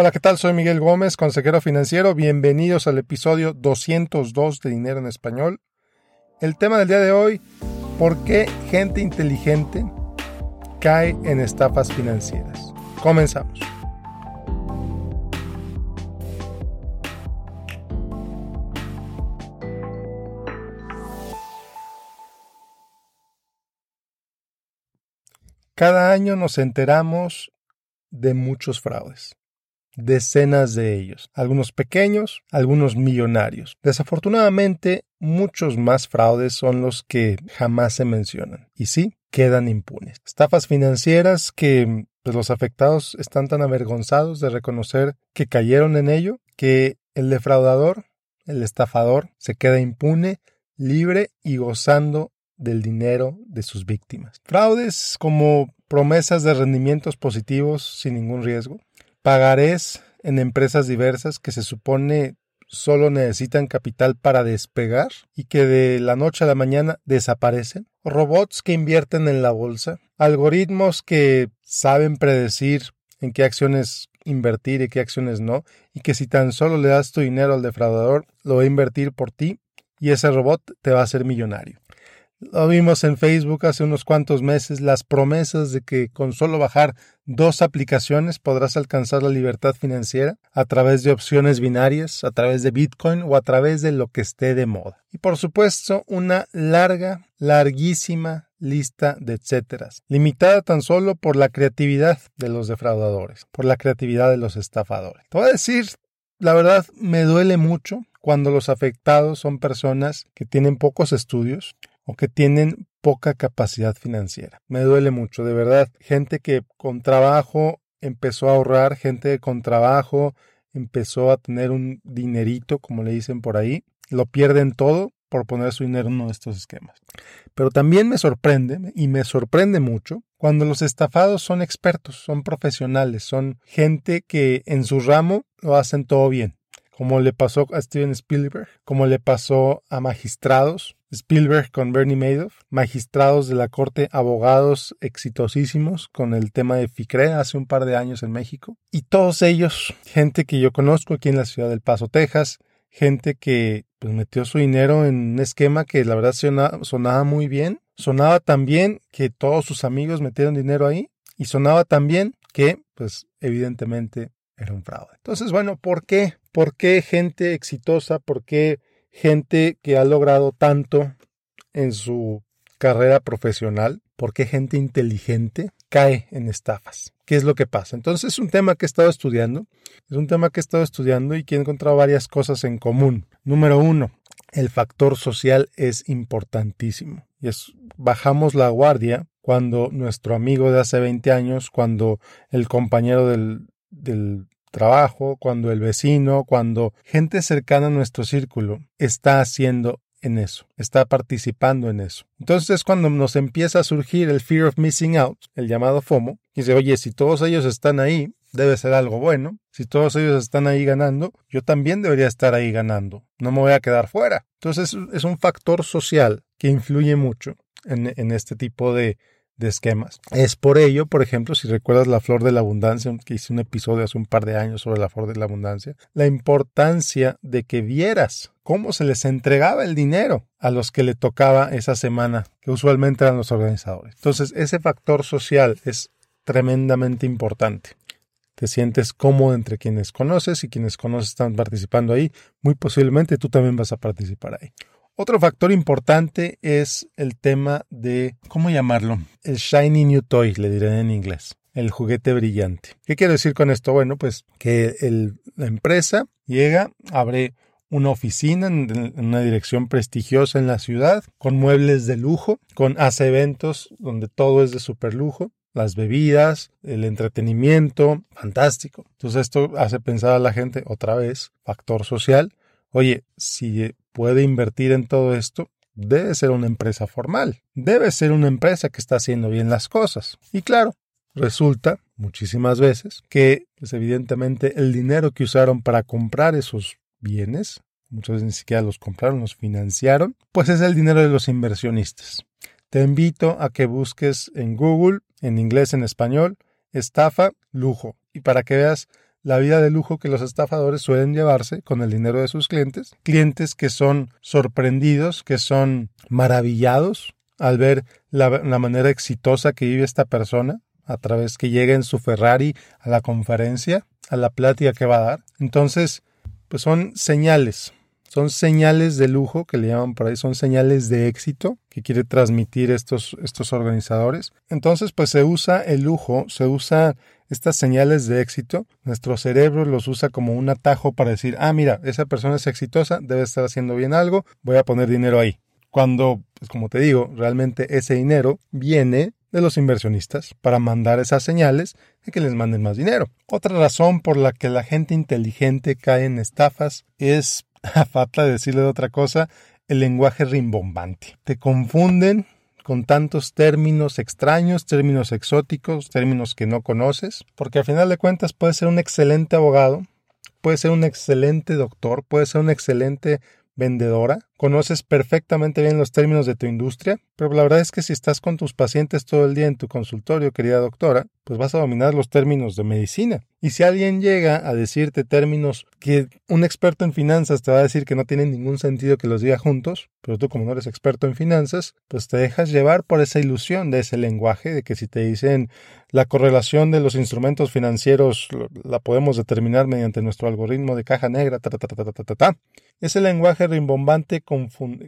Hola, ¿qué tal? Soy Miguel Gómez, consejero financiero. Bienvenidos al episodio 202 de Dinero en Español. El tema del día de hoy, ¿por qué gente inteligente cae en estafas financieras? Comenzamos. Cada año nos enteramos de muchos fraudes decenas de ellos, algunos pequeños, algunos millonarios. Desafortunadamente, muchos más fraudes son los que jamás se mencionan y sí, quedan impunes. Estafas financieras que pues, los afectados están tan avergonzados de reconocer que cayeron en ello que el defraudador, el estafador, se queda impune, libre y gozando del dinero de sus víctimas. Fraudes como promesas de rendimientos positivos sin ningún riesgo, pagarés en empresas diversas que se supone solo necesitan capital para despegar y que de la noche a la mañana desaparecen, robots que invierten en la bolsa, algoritmos que saben predecir en qué acciones invertir y qué acciones no, y que si tan solo le das tu dinero al defraudador, lo va a invertir por ti y ese robot te va a hacer millonario. Lo vimos en Facebook hace unos cuantos meses, las promesas de que con solo bajar dos aplicaciones podrás alcanzar la libertad financiera a través de opciones binarias, a través de Bitcoin o a través de lo que esté de moda. Y por supuesto, una larga, larguísima lista de etcéteras, limitada tan solo por la creatividad de los defraudadores, por la creatividad de los estafadores. Te voy a decir, la verdad, me duele mucho cuando los afectados son personas que tienen pocos estudios, o que tienen poca capacidad financiera. Me duele mucho, de verdad. Gente que con trabajo empezó a ahorrar, gente que con trabajo empezó a tener un dinerito, como le dicen por ahí, lo pierden todo por poner su dinero en uno de estos esquemas. Pero también me sorprende, y me sorprende mucho, cuando los estafados son expertos, son profesionales, son gente que en su ramo lo hacen todo bien como le pasó a Steven Spielberg, como le pasó a magistrados, Spielberg con Bernie Madoff, magistrados de la corte, abogados exitosísimos con el tema de FICRE hace un par de años en México. Y todos ellos, gente que yo conozco aquí en la ciudad del Paso, Texas, gente que pues, metió su dinero en un esquema que la verdad sonaba, sonaba muy bien. Sonaba tan bien que todos sus amigos metieron dinero ahí y sonaba tan bien que, pues, evidentemente era un fraude. Entonces, bueno, ¿por qué? ¿Por qué gente exitosa? ¿Por qué gente que ha logrado tanto en su carrera profesional? ¿Por qué gente inteligente cae en estafas? ¿Qué es lo que pasa? Entonces es un tema que he estado estudiando, es un tema que he estado estudiando y que he encontrado varias cosas en común. Número uno, el factor social es importantísimo. Y es, bajamos la guardia cuando nuestro amigo de hace 20 años, cuando el compañero del, del trabajo, cuando el vecino, cuando gente cercana a nuestro círculo está haciendo en eso, está participando en eso. Entonces es cuando nos empieza a surgir el fear of missing out, el llamado FOMO, y dice, oye, si todos ellos están ahí, debe ser algo bueno. Si todos ellos están ahí ganando, yo también debería estar ahí ganando. No me voy a quedar fuera. Entonces es un factor social que influye mucho en, en este tipo de, Es por ello, por ejemplo, si recuerdas la flor de la abundancia, que hice un episodio hace un par de años sobre la flor de la abundancia, la importancia de que vieras cómo se les entregaba el dinero a los que le tocaba esa semana, que usualmente eran los organizadores. Entonces, ese factor social es tremendamente importante. Te sientes cómodo entre quienes conoces y quienes conoces están participando ahí, muy posiblemente tú también vas a participar ahí. Otro factor importante es el tema de, ¿cómo llamarlo? El shiny new toy, le diré en inglés. El juguete brillante. ¿Qué quiero decir con esto? Bueno, pues que la empresa llega, abre una oficina en, una dirección prestigiosa en la ciudad, con muebles de lujo, con hace eventos donde todo es de super lujo, las bebidas, el entretenimiento, fantástico. Entonces esto hace pensar a la gente otra vez, factor social. Oye, si puede invertir en todo esto, debe ser una empresa formal, debe ser una empresa que está haciendo bien las cosas. Y claro, resulta muchísimas veces que, pues evidentemente, el dinero que usaron para comprar esos bienes, muchas veces ni siquiera los compraron, los financiaron, pues es el dinero de los inversionistas. Te invito a que busques en Google, en inglés, en español, estafa, lujo, y para que veas la vida de lujo que los estafadores suelen llevarse con el dinero de sus clientes. Clientes que son sorprendidos, que son maravillados al ver la, manera exitosa que vive esta persona, a través que llega en su Ferrari a la conferencia, a la plática que va a dar. Entonces, pues son señales, son señales de lujo que le llaman por ahí, son señales de éxito que quiere transmitir estos, estos organizadores. Entonces, pues se usa el lujo, se usa estas señales de éxito, nuestro cerebro los usa como un atajo para decir, ah, mira, esa persona es exitosa, debe estar haciendo bien algo, voy a poner dinero ahí. Cuando, pues como te digo, realmente ese dinero viene de los inversionistas para mandar esas señales de que les manden más dinero. Otra razón por la que la gente inteligente cae en estafas es, a falta de decirle de otra cosa, el lenguaje rimbombante. Te confunden con tantos términos extraños, términos exóticos, términos que no conoces, porque al final de cuentas puede ser un excelente abogado, puede ser un excelente doctor, puede ser un excelente vendedora, conoces perfectamente bien los términos de tu industria, pero la verdad es que si estás con tus pacientes todo el día en tu consultorio, querida doctora, pues vas a dominar los términos de medicina. Y si alguien llega a decirte términos que un experto en finanzas te va a decir que no tienen ningún sentido que los diga juntos, pero tú como no eres experto en finanzas, pues te dejas llevar por esa ilusión de ese lenguaje, de que si te dicen la correlación de los instrumentos financieros la podemos determinar mediante nuestro algoritmo de caja negra, ta, ta, ta, ta, ta, ta, ta. Ese lenguaje rimbombante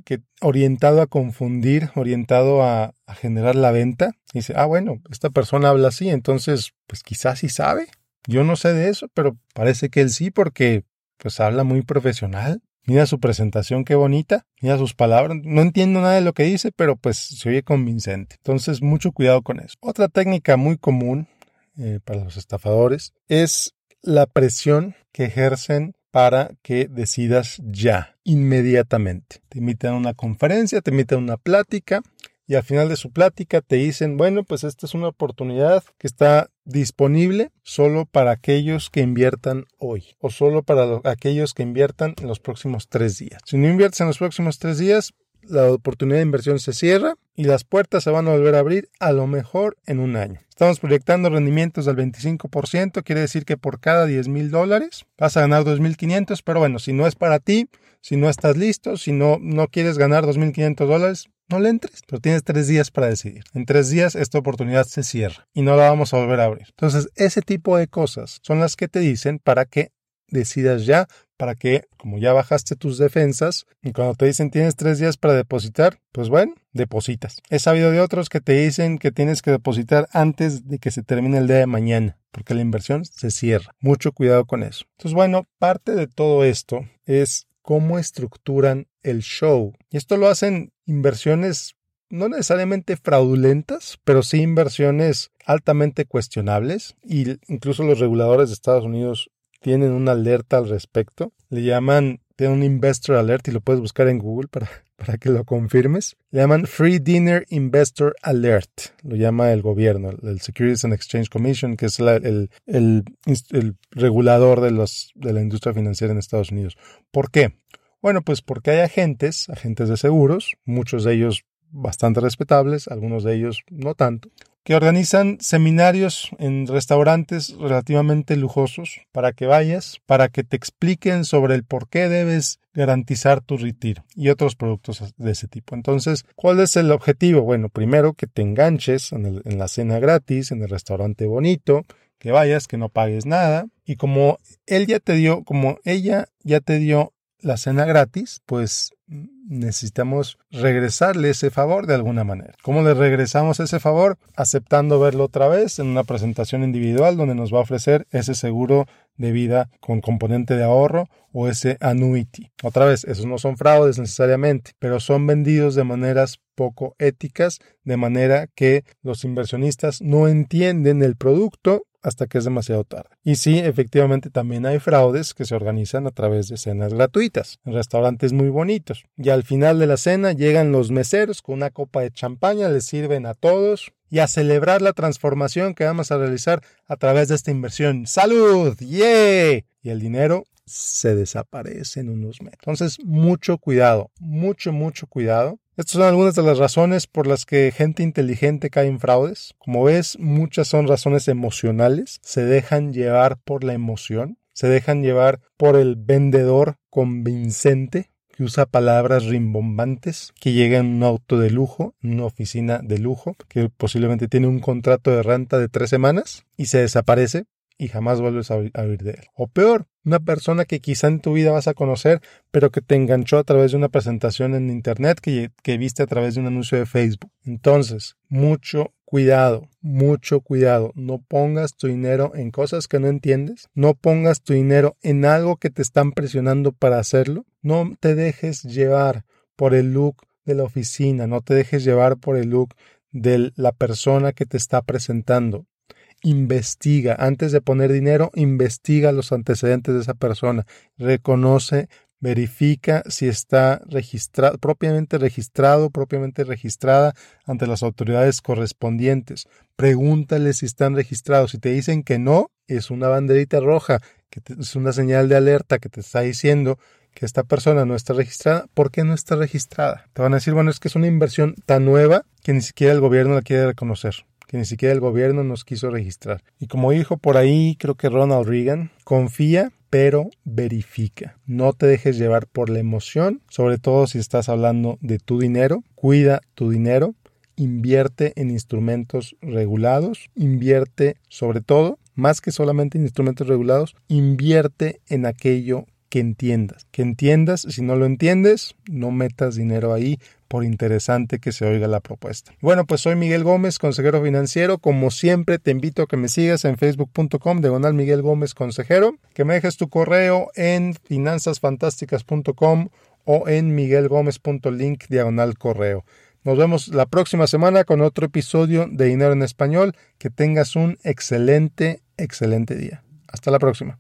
que, orientado a confundir, orientado a, a generar la venta, dice, ah, bueno, esta persona habla así, entonces, pues quizás sí sabe. Yo no sé de eso, pero parece que él sí, porque pues habla muy profesional. Mira su presentación, qué bonita. Mira sus palabras. No entiendo nada de lo que dice, pero pues se oye convincente. Entonces, mucho cuidado con eso. Otra técnica muy común eh, para los estafadores es la presión que ejercen para que decidas ya, inmediatamente. Te invitan a una conferencia, te invitan a una plática y al final de su plática te dicen, bueno, pues esta es una oportunidad que está disponible solo para aquellos que inviertan hoy o solo para aquellos que inviertan en los próximos tres días. Si no inviertes en los próximos tres días, la oportunidad de inversión se cierra y las puertas se van a volver a abrir a lo mejor en un año. Estamos proyectando rendimientos del 25%, quiere decir que por cada 10 mil dólares vas a ganar 2.500, pero bueno, si no es para ti, si no estás listo, si no, no quieres ganar 2.500 dólares, no le entres, pero tienes tres días para decidir. En tres días esta oportunidad se cierra y no la vamos a volver a abrir. Entonces, ese tipo de cosas son las que te dicen para que decidas ya, para que, como ya bajaste tus defensas, y cuando te dicen tienes tres días para depositar, pues bueno, depositas. He sabido de otros que te dicen que tienes que depositar antes de que se termine el día de mañana, porque la inversión se cierra. Mucho cuidado con eso. Entonces, bueno, parte de todo esto es cómo estructuran el show. Y esto lo hacen inversiones no necesariamente fraudulentas, pero sí inversiones altamente cuestionables. Y incluso los reguladores de Estados Unidos tienen una alerta al respecto. Le llaman, tiene un Investor Alert y lo puedes buscar en Google para, para que lo confirmes. Le llaman Free Dinner Investor Alert. Lo llama el gobierno, el Securities and Exchange Commission, que es el, el, el regulador de, los, de la industria financiera en Estados Unidos. ¿Por qué? Bueno, pues porque hay agentes, agentes de seguros, muchos de ellos bastante respetables, algunos de ellos no tanto, que organizan seminarios en restaurantes relativamente lujosos para que vayas, para que te expliquen sobre el por qué debes garantizar tu retiro y otros productos de ese tipo. Entonces, ¿cuál es el objetivo? Bueno, primero que te enganches en, en la cena gratis, en el restaurante bonito, que vayas, que no pagues nada. Y como él ya te dio, como ella ya te dio la cena gratis, pues necesitamos regresarle ese favor de alguna manera. ¿Cómo le regresamos ese favor? Aceptando verlo otra vez en una presentación individual donde nos va a ofrecer ese seguro de vida con componente de ahorro o ese annuity. Otra vez, esos no son fraudes necesariamente, pero son vendidos de maneras poco éticas, de manera que los inversionistas no entienden el producto hasta que es demasiado tarde. Y sí, efectivamente también hay fraudes que se organizan a través de cenas gratuitas, en restaurantes muy bonitos. Y al final de la cena llegan los meseros con una copa de champaña, les sirven a todos y a celebrar la transformación que vamos a realizar a través de esta inversión. ¡Salud! Y el dinero se desaparece en unos meses. Entonces, mucho cuidado, mucho, mucho cuidado Estas son algunas de las razones por las que gente inteligente cae en fraudes. Como ves, muchas son razones emocionales, se dejan llevar por la emoción, se dejan llevar por el vendedor convincente que usa palabras rimbombantes, que llega en un auto de lujo, en una oficina de lujo, que posiblemente tiene un contrato de renta de tres semanas y se desaparece y jamás vuelves a oír de él. O peor, una persona que quizá en tu vida vas a conocer, pero que te enganchó a través de una presentación en Internet que, que viste a través de un anuncio de Facebook. Entonces, mucho cuidado, mucho cuidado. No pongas tu dinero en cosas que no entiendes. No pongas tu dinero en algo que te están presionando para hacerlo. No te dejes llevar por el look de la oficina. No te dejes llevar por el look de la persona que te está presentando investiga, antes de poner dinero, investiga los antecedentes de esa persona, reconoce, verifica si está registrado, propiamente registrado, propiamente registrada ante las autoridades correspondientes. Pregúntale si están registrados. Si te dicen que no, es una banderita roja, que es una señal de alerta que te está diciendo que esta persona no está registrada. ¿Por qué no está registrada? Te van a decir, bueno, es que es una inversión tan nueva que ni siquiera el gobierno la quiere reconocer que ni siquiera el gobierno nos quiso registrar. Y como dijo por ahí, creo que Ronald Reagan, confía pero verifica. No te dejes llevar por la emoción, sobre todo si estás hablando de tu dinero. Cuida tu dinero, invierte en instrumentos regulados, invierte sobre todo, más que solamente en instrumentos regulados, invierte en aquello que entiendas. Que entiendas, si no lo entiendes, no metas dinero ahí, por interesante que se oiga la propuesta. Bueno, pues soy Miguel Gómez, consejero financiero. Como siempre, te invito a que me sigas en facebook.com, diagonal Miguel Gómez, consejero, que me dejes tu correo en finanzasfantásticas.com o en miguelgomez.link, diagonal correo. Nos vemos la próxima semana con otro episodio de Dinero en Español. Que tengas un excelente, excelente día. Hasta la próxima.